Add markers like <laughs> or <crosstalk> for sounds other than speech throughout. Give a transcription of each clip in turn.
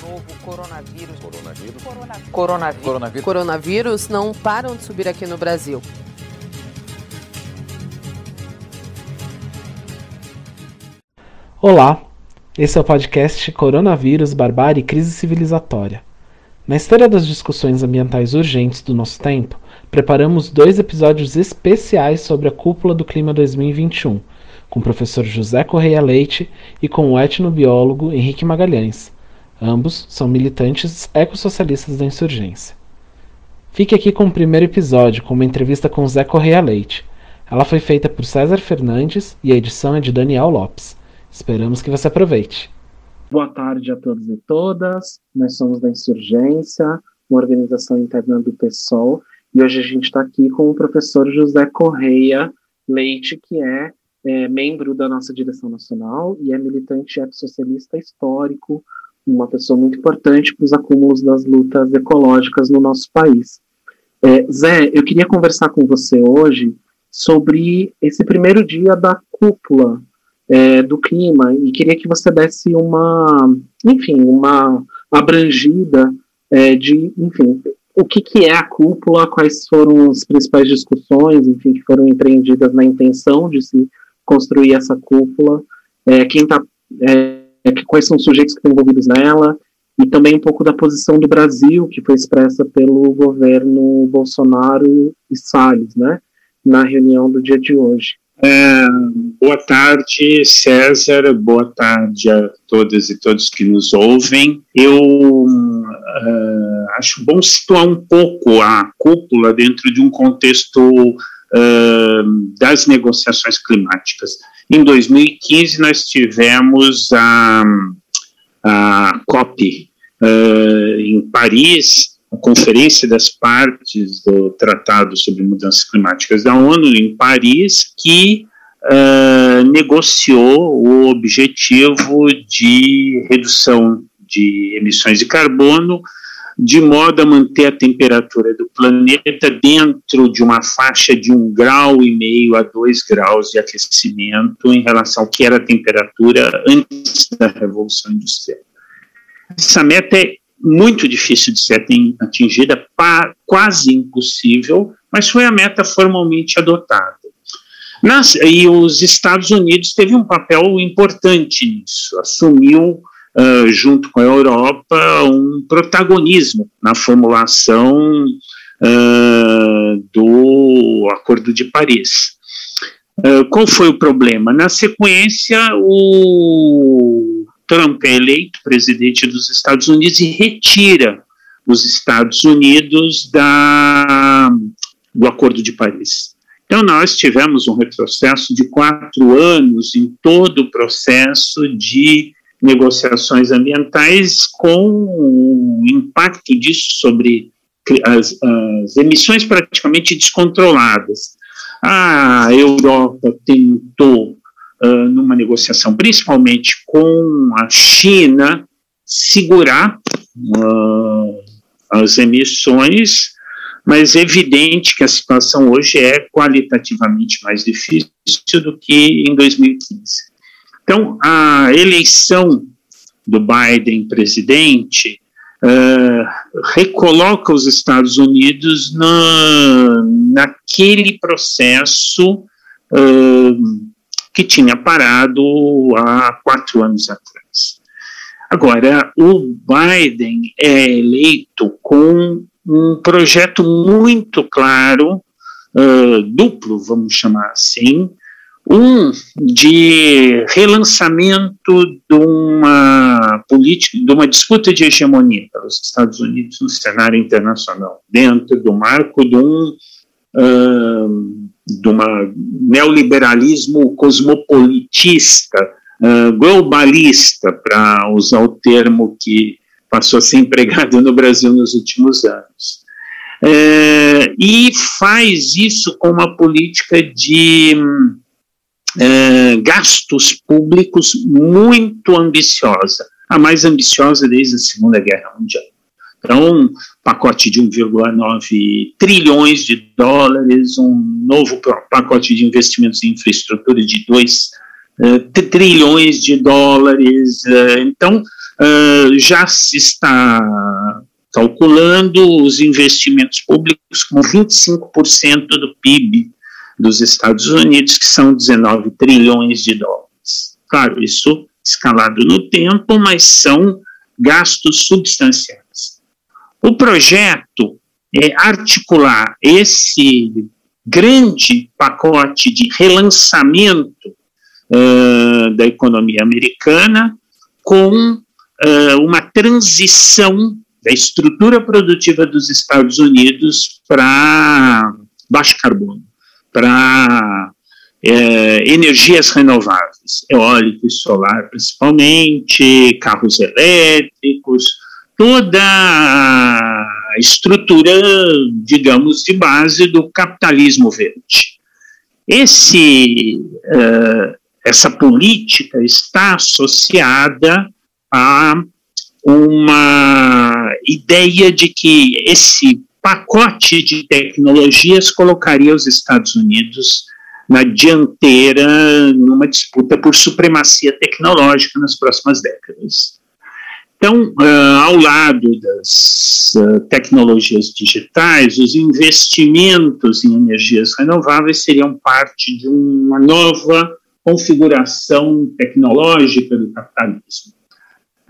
novo coronavírus. Coronavírus. Coronavírus. Coronavírus. Coronavírus não param de subir aqui no Brasil. Olá, esse é o podcast Coronavírus, Barbárie e Crise Civilizatória. Na esteira das discussões ambientais urgentes do nosso tempo, preparamos dois episódios especiais sobre a cúpula do clima 2021, com o professor José Correia Leite e com o etnobiólogo Henrique Magalhães. Ambos são militantes ecossocialistas da insurgência. Fique aqui com o primeiro episódio, com uma entrevista com Zé Correia Leite. Ela foi feita por César Fernandes e a edição é de Daniel Lopes. Esperamos que você aproveite. Boa tarde a todos e todas. Nós somos da Insurgência, uma organização interna do PSOL, e hoje a gente está aqui com o professor José Correia Leite, que é, é membro da nossa direção nacional e é militante ecossocialista histórico, uma pessoa muito importante para os acúmulos das lutas ecológicas no nosso país. É, Zé, eu queria conversar com você hoje sobre esse primeiro dia da cúpula é, do clima e queria que você desse uma, enfim, uma abrangida é, de, enfim, o que, que é a cúpula, quais foram as principais discussões, enfim, que foram empreendidas na intenção de se construir essa cúpula, é, quem está é, quais são os sujeitos que estão envolvidos nela, e também um pouco da posição do Brasil, que foi expressa pelo governo Bolsonaro e Salles, né, na reunião do dia de hoje. É, boa tarde, César. Boa tarde a todas e todos que nos ouvem. Eu uh, acho bom situar um pouco a cúpula dentro de um contexto uh, das negociações climáticas. Em 2015, nós tivemos a, a COP uh, em Paris, a Conferência das Partes do Tratado sobre Mudanças Climáticas da ONU, em Paris, que uh, negociou o objetivo de redução de emissões de carbono de modo a manter a temperatura do planeta dentro de uma faixa de um grau e meio a dois graus de aquecimento em relação ao que era a temperatura antes da Revolução Industrial. Essa meta é muito difícil de ser atingida, quase impossível, mas foi a meta formalmente adotada. Nas, e os Estados Unidos teve um papel importante nisso, assumiu uh, junto com a Europa, um protagonismo na formulação uh, do Acordo de Paris. Uh, qual foi o problema? Na sequência, o Trump é eleito presidente dos Estados Unidos e retira os Estados Unidos da, do Acordo de Paris. Então, nós tivemos um retrocesso de quatro anos em todo o processo de negociações ambientais com impacto disso sobre as, as emissões praticamente descontroladas. A Europa tentou, uh, numa negociação principalmente com a China, segurar uh, as emissões, mas é evidente que a situação hoje é qualitativamente mais difícil do que em 2015. Então, a eleição do Biden presidente uh, recoloca os Estados Unidos na, naquele processo uh, que tinha parado há quatro anos atrás. Agora, o Biden é eleito com um projeto muito claro, uh, duplo, vamos chamar assim, um de relançamento de uma política, de uma disputa de hegemonia pelos Estados Unidos no cenário internacional, dentro do marco de um uh, de neoliberalismo cosmopolitista, uh, globalista, para usar o termo que passou a ser <laughs> empregado no Brasil nos últimos anos. Uh, e faz isso com uma política de é, gastos públicos muito ambiciosa, a mais ambiciosa desde a Segunda Guerra Mundial. Então, pacote de 1,9 trilhões de dólares, um novo pacote de investimentos em infraestrutura de 2 uh, é, trilhões de dólares. Uh, então, uh, já se está calculando os investimentos públicos como 25% do PIB dos Estados Unidos, que são 19 trilhões de dólares. Claro, isso escalado no tempo, mas são gastos substanciais. O projeto é articular esse grande pacote de relançamento uh, da economia americana com uh, uma transição da estrutura produtiva dos Estados Unidos para baixo carbono, para é, energias renováveis, eólico e solar principalmente, carros elétricos, toda a estrutura, digamos, de base do capitalismo verde. Esse, uh, essa política está associada a uma ideia de que esse pacote de tecnologias colocaria os Estados Unidos na dianteira numa disputa por supremacia tecnológica nas próximas décadas. Então, uh, ao lado das uh, tecnologias digitais, os investimentos em energias renováveis seriam parte de uma nova configuração tecnológica do capitalismo.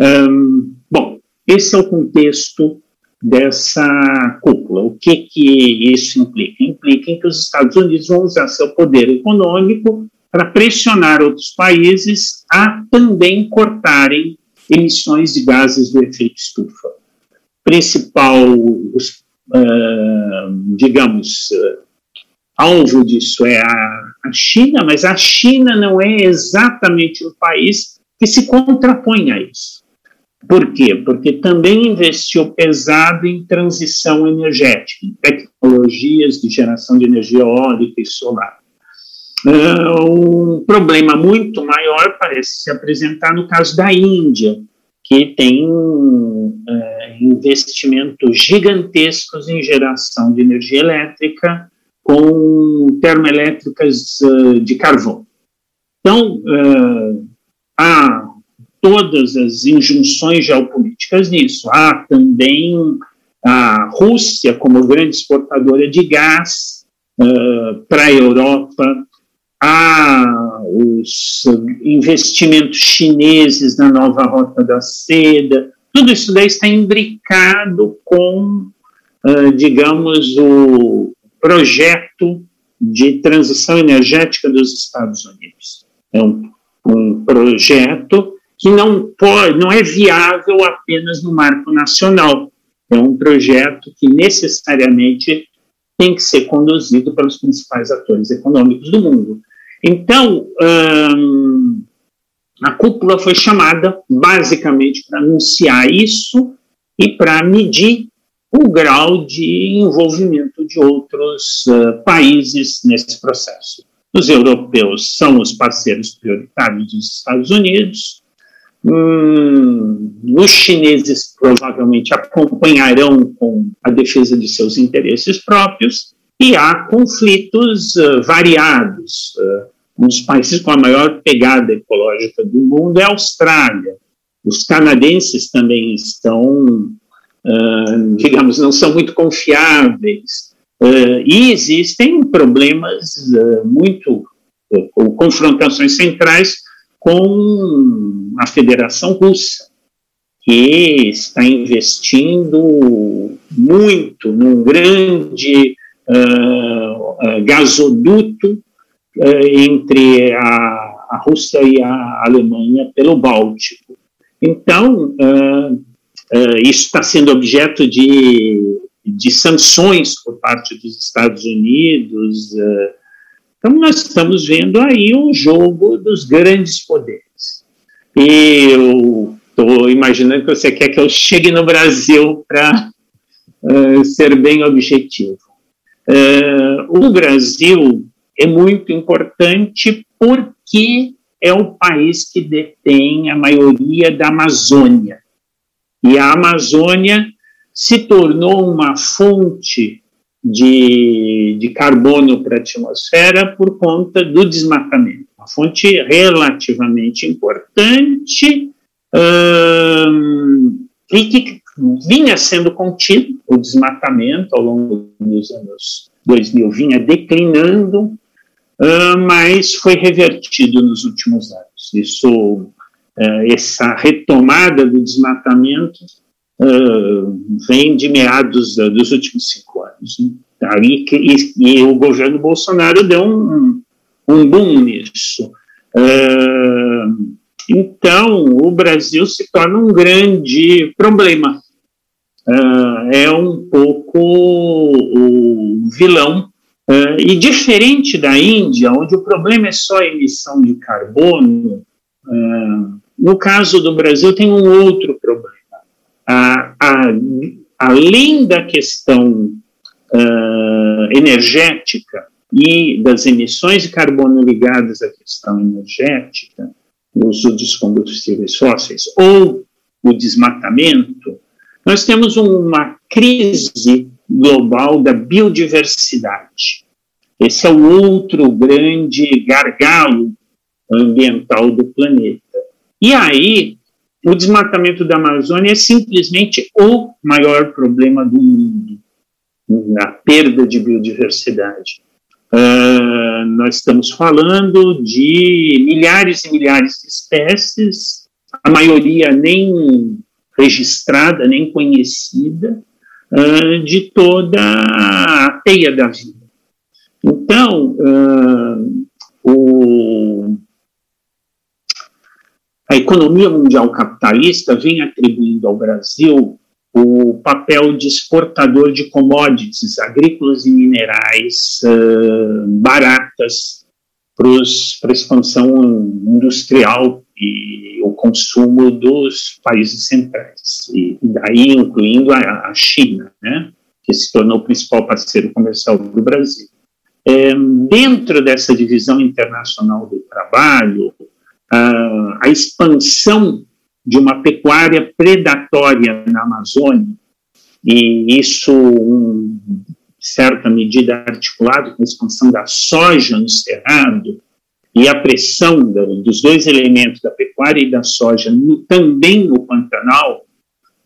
Um, bom, esse é o contexto dessa O que, que isso implica? Implica que os Estados Unidos vão usar seu poder econômico para pressionar outros países a também cortarem emissões de gases do efeito estufa. Principal, uh, digamos, uh, alvo disso é a, a China, mas a China não é exatamente o país que se contrapõe a isso. Por quê? Porque também investiu pesado em transição energética, em tecnologias de geração de energia eólica e solar. Uh, um problema muito maior parece se apresentar no caso da Índia, que tem uh, investimentos gigantescos em geração de energia elétrica com termoelétricas uh, de carvão. Então, a todas as injunções geopolíticas nisso. Há também a Rússia como grande exportadora de gás uh, para a Europa, há os investimentos chineses na nova rota da seda, tudo isso daí está imbricado com, uh, digamos, o projeto de transição energética dos Estados Unidos. É um, um projeto que não pode, não é viável apenas no marco nacional. É um projeto que necessariamente tem que ser conduzido pelos principais atores econômicos do mundo. Então, hum, a cúpula foi chamada basicamente para anunciar isso e para medir o grau de envolvimento de outros uh, países nesse processo. Os europeus são os parceiros prioritários dos Estados Unidos, Hum, os chineses provavelmente acompanharão com a defesa de seus interesses próprios e há conflitos uh, variados. Uh, um dos países com a maior pegada ecológica do mundo é a Austrália. Os canadenses também estão, uh, digamos, não são muito confiáveis. e existem problemas muito, ou confrontações centrais com a Federação Russa, que está investindo muito num grande uh, gasoduto uh, entre a, a, Rússia e a Alemanha pelo Báltico. Então, uh, isso está sendo objeto de, de sanções por parte dos Estados Unidos, então, nós estamos vendo aí um jogo dos grandes poderes. E eu estou imaginando que você quer que eu chegue no Brasil para uh, <laughs> ser bem objetivo. Uh, o Brasil é muito importante porque é o país que detém a maioria da Amazônia. E a Amazônia se tornou uma fonte de, de carbono para a atmosfera por conta do desmatamento. Uma fonte relativamente importante e que vinha sendo contido, o desmatamento ao longo dos anos 2000 vinha declinando, mas foi revertido nos últimos anos. Isso, uh, essa retomada do desmatamento uh, vem de meados dos últimos cinco anos. Né? Que, e, e, o governo Bolsonaro deu um, um boom nisso. então, o Brasil se torna um grande problema uh, é um pouco o vilão. Uh, e diferente da Índia, onde o problema é só a emissão de carbono, uh, no caso do Brasil tem um outro problema. além da questão energética e das emissões de carbono ligadas à questão energética, o uso dos combustíveis fósseis, ou o desmatamento, nós temos uma crise global da biodiversidade. Esse é o outro grande gargalo ambiental do planeta. E aí, o desmatamento da Amazônia é simplesmente o maior problema do mundo, a perda de biodiversidade. Uh, nós estamos falando de milhares e milhares de espécies, a maioria nem registrada, nem conhecida, uh, de toda a teia da vida. Então, uh, o, a economia mundial capitalista vem atribuindo ao Brasil o papel de exportador de commodities agrícolas e minerais uh, baratas para a expansão industrial e o consumo dos países centrais, e daí incluindo a, a China, né, que se tornou o principal parceiro comercial do Brasil. É, dentro dessa divisão internacional do trabalho, a, expansão de uma pecuária predatória na Amazônia, e isso, em certa medida, articulado com a expansão da soja no Cerrado, e a pressão dos dois elementos, da pecuária e da soja, no, também no Pantanal,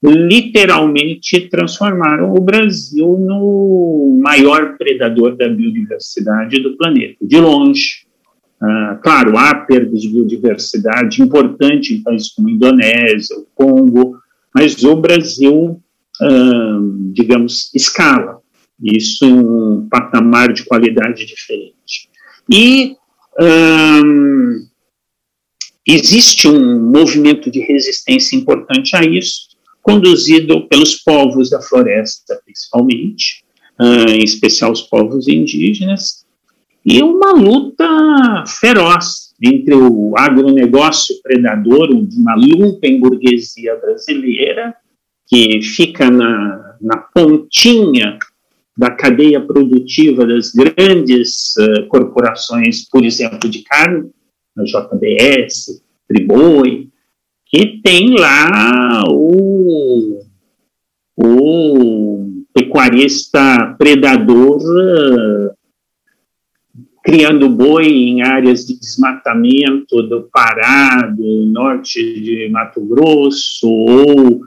literalmente transformaram o Brasil no maior predador da biodiversidade do planeta, de longe. Ah, claro, há perdas de biodiversidade importante em países como a Indonésia, o Congo, mas o Brasil, ah, digamos, escala isso um patamar de qualidade diferente. E Hum, existe um movimento de resistência importante a isso, conduzido pelos povos da floresta, principalmente, uh, em especial os povos indígenas, e uma luta feroz entre o agronegócio predador, uma lumpen burguesia brasileira, que fica na, na pontinha da cadeia produtiva das grandes uh, corporações, por exemplo, de carne, a JBS, Triboi, que tem lá o, o pecuarista predador uh, criando boi em áreas de desmatamento do Pará, do norte de Mato Grosso, ou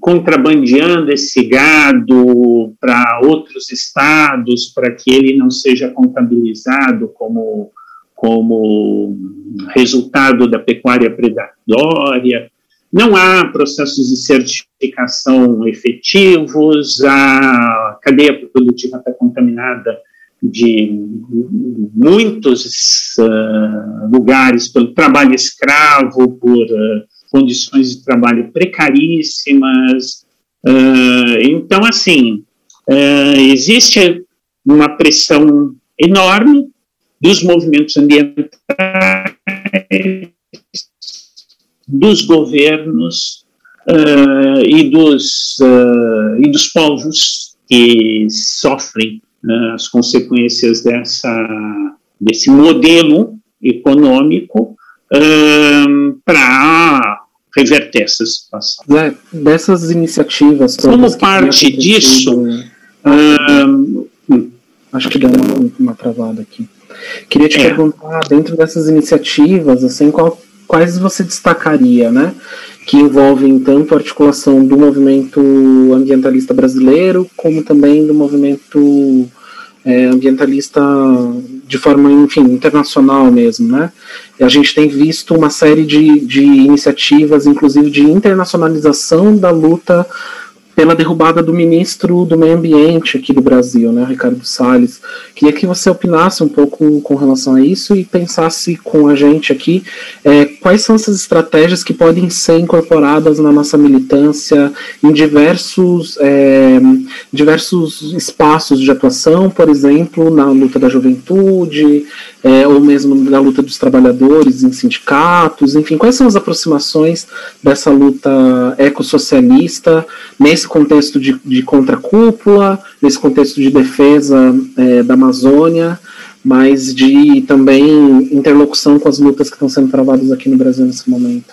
contrabandeando esse gado para outros estados para que ele não seja contabilizado como, como resultado da pecuária predatória. Não há processos de certificação efetivos, a cadeia produtiva está contaminada de muitos uh, lugares pelo trabalho escravo, por uh, condições de trabalho precaríssimas. Uh, então, assim, existe uma pressão enorme dos movimentos ambientais, dos governos e, dos, e dos povos que sofrem as consequências dessa, desse modelo econômico para reverter essa situação. É, dessas iniciativas. Como parte disso. acho que deu uma, uma travada aqui. Queria te é. perguntar, dentro dessas iniciativas, assim, qual, quais você destacaria, né? Que envolvem tanto a articulação do movimento ambientalista brasileiro, como também do movimento é, ambientalista de forma, enfim, internacional mesmo, né? E a gente tem visto uma série de, de iniciativas, inclusive de internacionalização da luta pela derrubada do ministro do Meio Ambiente aqui do Brasil, né, Ricardo Salles. Queria que você opinasse um pouco com relação a isso e pensasse com a gente aqui é, quais são essas estratégias que podem ser incorporadas na nossa militância em diversos, é, diversos espaços de atuação, por exemplo, na luta da juventude, é, ou mesmo na luta dos trabalhadores em sindicatos, enfim, quais são as aproximações dessa luta ecossocialista nesse contexto de, de contracúpula, nesse contexto de defesa é, da Amazônia, mas de também interlocução com as lutas que estão sendo travadas aqui no Brasil nesse momento.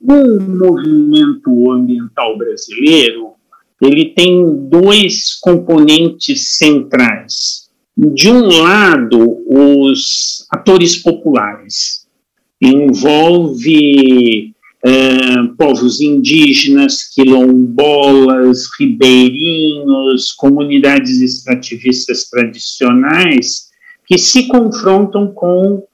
O movimento ambiental brasileiro ele tem dois componentes centrais. De um lado, os atores populares. Envolve é, povos indígenas, quilombolas, ribeirinhos, comunidades extrativistas tradicionais, que se confrontam com,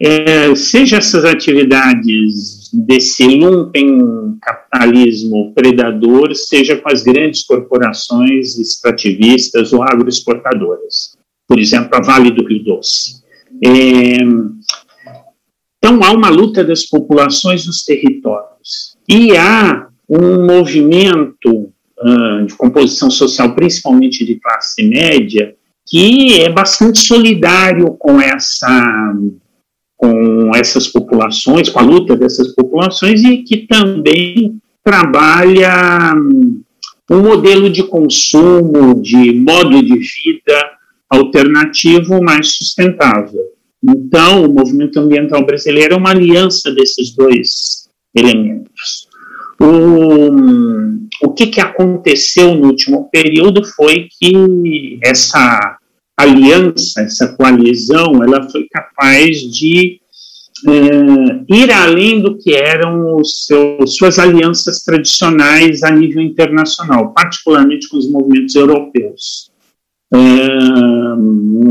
é, seja essas atividades desse lumpen capitalismo predador, seja com as grandes corporações extrativistas ou agroexportadoras. Por exemplo, a Vale do Rio Doce. É, então, há uma luta das populações nos territórios. E há um movimento uh, de composição social, principalmente de classe média, que é bastante solidário com essa com essas populações, com a luta dessas populações e que também trabalha um modelo de consumo, de modo de vida alternativo mais sustentável. Então, o movimento ambiental brasileiro é uma aliança desses dois elementos. O, o que, que aconteceu no último período foi que essa aliança, essa coalizão, ela foi capaz de é, ir além do que eram suas alianças tradicionais a nível internacional, particularmente com os movimentos europeus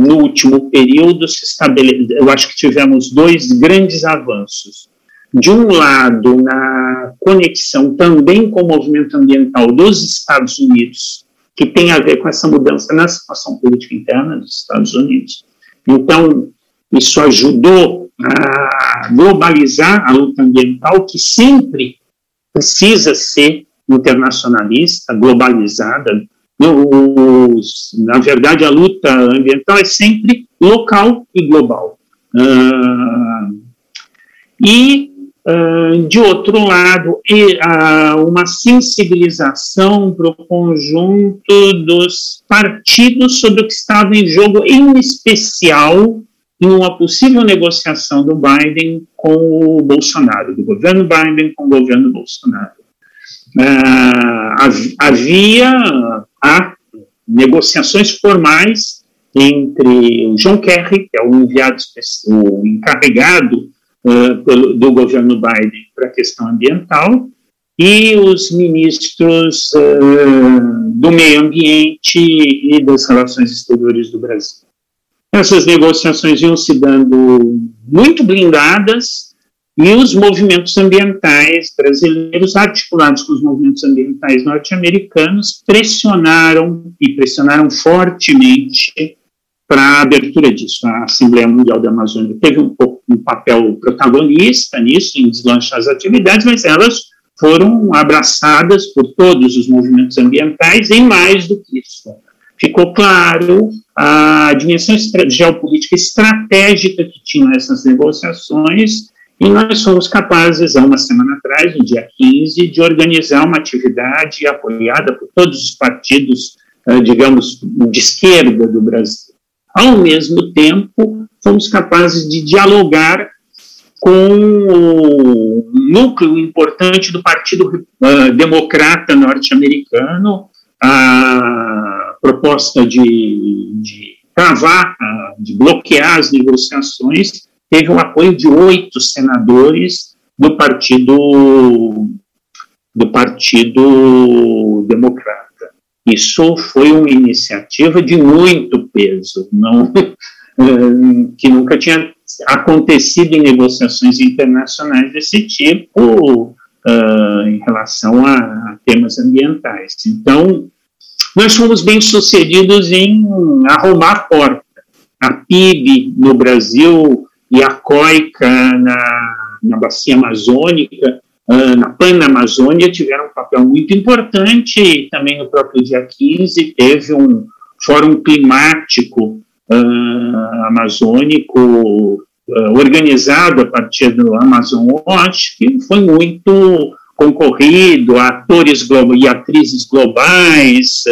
no último período se estabele... eu acho que tivemos dois grandes avanços. De um lado, na conexão também com o movimento ambiental dos Estados Unidos, que tem a ver com essa mudança na situação política interna dos Estados Unidos. Então, isso ajudou a globalizar a luta ambiental, que sempre precisa ser internacionalista, globalizada, na verdade, a luta ambiental é sempre local e global. Uh, e, uh, de outro lado, e, uh, uma sensibilização para o conjunto dos partidos sobre o que estava em jogo, em especial em uma possível negociação do Biden com o Bolsonaro, do governo Biden com o governo Bolsonaro. havia há negociações formais entre o John Kerry, que é o enviado, o encarregado pelo, do governo Biden para a questão ambiental, e os ministros uh, do meio ambiente e das relações exteriores do Brasil. Essas negociações iam se dando muito blindadas, e os movimentos ambientais brasileiros, articulados com os movimentos ambientais norte-americanos, pressionaram e pressionaram fortemente para a abertura disso. A Assembleia Mundial da Amazônia teve um, um papel protagonista nisso, em deslanchar as atividades, mas elas foram abraçadas por todos os movimentos ambientais e mais do que isso. Ficou claro a dimensão geopolítica estratégica que tinham essas negociações e nós fomos capazes, há uma semana atrás, no dia 15, de organizar uma atividade apoiada por todos os partidos, eh, digamos, de esquerda do Brasil. Ao mesmo tempo, fomos capazes de dialogar com o núcleo importante do Partido uh, Democrata norte-americano, a proposta de, de travar, de bloquear as negociações, teve o apoio de oito senadores do Partido do Partido Democrata. Isso foi uma iniciativa de muito peso, não, que nunca tinha acontecido em negociações internacionais desse tipo uh, em relação a, temas ambientais. Então, nós fomos bem sucedidos em arrumar a porta. A PIB no Brasil e a COICA na, na bacia amazônica uh, na Panamazônia tiveram um papel muito importante. Também no próprio dia 15 teve um fórum climático uh, amazônico uh, organizado a partir do Amazon Watch, que foi muito concorrido, atores e atrizes globais,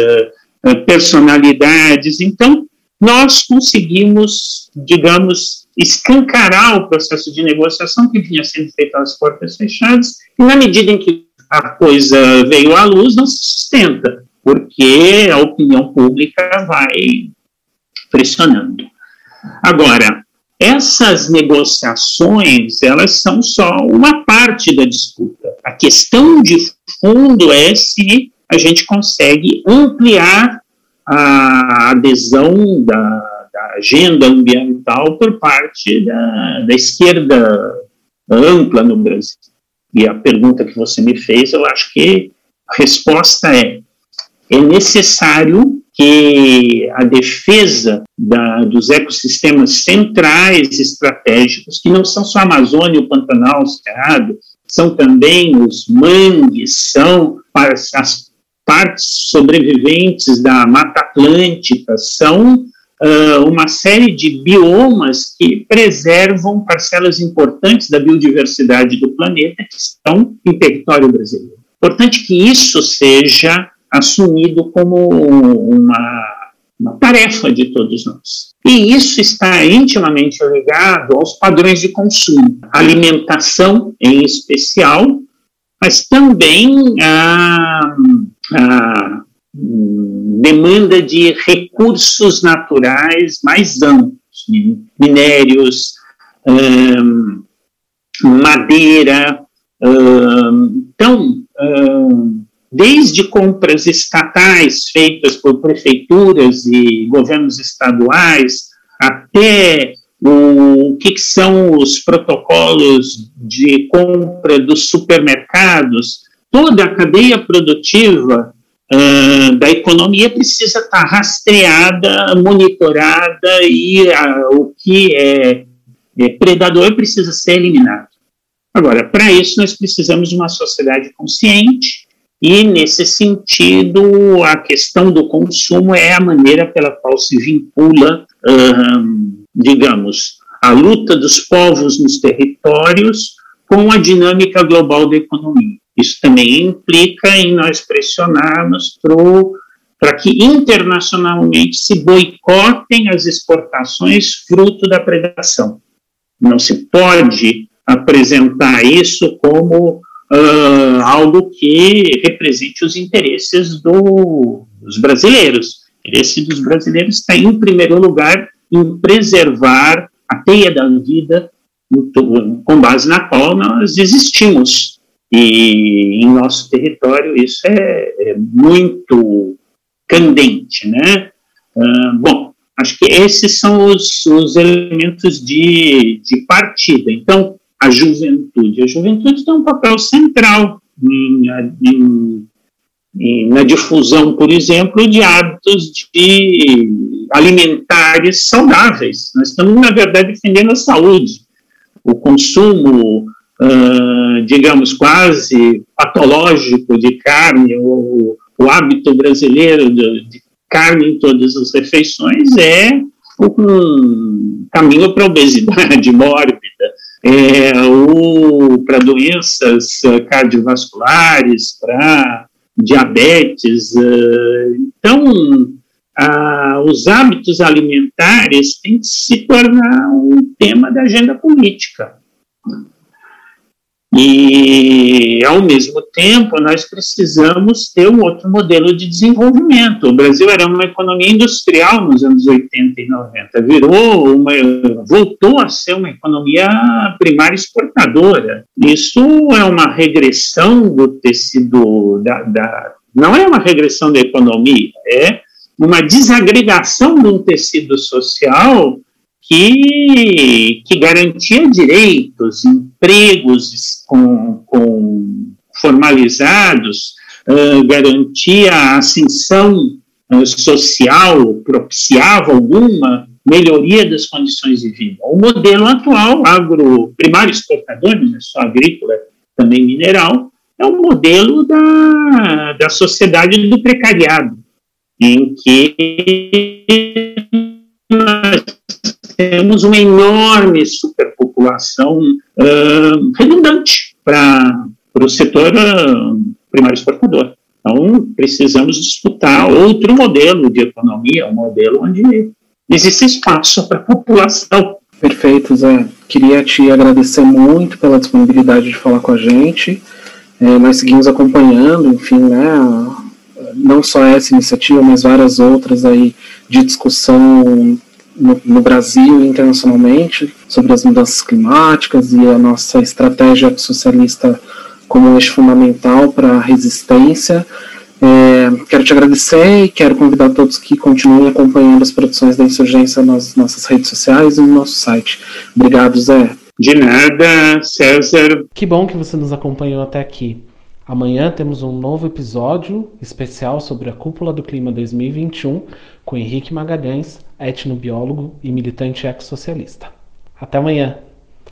personalidades. Então, nós conseguimos, digamos, escancarar o processo de negociação que vinha sendo feito às portas fechadas, e na medida em que a coisa veio à luz, não se sustenta, porque a opinião pública vai pressionando. Agora, essas negociações, elas são só uma parte da disputa. A questão de fundo é se a gente consegue ampliar a adesão da, da agenda ambiental por parte da, da esquerda ampla no Brasil. E a pergunta que você me fez, eu acho que a resposta é: é necessário que a defesa da, dos ecossistemas centrais estratégicos, que não são só a Amazônia, o Pantanal, o Cerrado, são também os mangues, são as partes sobreviventes da Mata Atlântica, são uh, uma série de biomas que preservam parcelas importantes da biodiversidade do planeta que estão em território brasileiro. Importante que isso seja assumido como uma, uma tarefa de todos nós. E isso está intimamente ligado aos padrões de consumo, alimentação em especial, mas também a, a demanda de recursos naturais mais amplos, minérios, madeira. então, desde compras estatais feitas por prefeituras e governos estaduais, até o que, que são os protocolos de compra dos supermercados, toda a cadeia produtiva uh, da economia precisa estar rastreada, monitorada e uh, o que é, é predador precisa ser eliminado. Agora, para isso, nós precisamos de uma sociedade consciente, e, nesse sentido, a questão do consumo é a maneira pela qual se vincula, digamos, a luta dos povos nos territórios com a dinâmica global da economia. Isso também implica em nós pressionarmos para que internacionalmente se boicotem as exportações fruto da predação. Não se pode apresentar isso como uh, algo que represente os interesses do, dos brasileiros. O interesse dos brasileiros está, em primeiro lugar, em preservar a teia da vida com base na qual nós existimos. E em nosso território isso é, é muito candente, né? Uh, bom, acho que esses são os, os elementos de, de partida. Então, a juventude. A juventude tem um papel central em, em, em, na difusão, por exemplo, de hábitos de alimentares saudáveis. Nós estamos, na verdade, defendendo a saúde. O consumo uh, digamos, quase patológico de carne, o, o hábito brasileiro de, de, carne em todas as refeições é um caminho para a obesidade <laughs> mórbida, é, para doenças cardiovasculares, para diabetes. Uh, então, os hábitos alimentares têm que se tornar um tema da agenda política. E, ao mesmo tempo, nós precisamos ter um outro modelo de desenvolvimento. O Brasil era uma economia industrial nos anos 80 e 90, virou uma, voltou a ser uma economia primária exportadora. Isso é uma regressão do tecido da, da não é uma regressão da economia, é uma desagregação de um tecido social que, que garantia direitos, empregos com, com formalizados, uh, garantia ascensão uh, social, propiciava alguma melhoria das condições de vida. O modelo atual, agro primário exportador, não é só agrícola, também mineral, é o modelo da, da sociedade do precariado, em que temos uma enorme superpopulação uh, redundante para o setor uh, primário exportador. Então, precisamos disputar outro modelo de economia, um modelo onde existe espaço para a população. Perfeito, Zé. Queria te agradecer muito pela disponibilidade de falar com a gente. É, nós seguimos acompanhando, enfim, né, não só essa iniciativa, mas várias outras aí de discussão no, no, Brasil e internacionalmente sobre as mudanças climáticas e a nossa estratégia socialista como eixo fundamental para a resistência. É, quero te agradecer e quero convidar todos que continuem acompanhando as produções da insurgência nas nossas redes sociais e no nosso site. Obrigado, Zé. De nada, César. Que bom que você nos acompanhou até aqui. Amanhã temos um novo episódio especial sobre a Cúpula do Clima 2021 com Henrique Magalhães, etnobiólogo e militante ex-socialista. Até amanhã!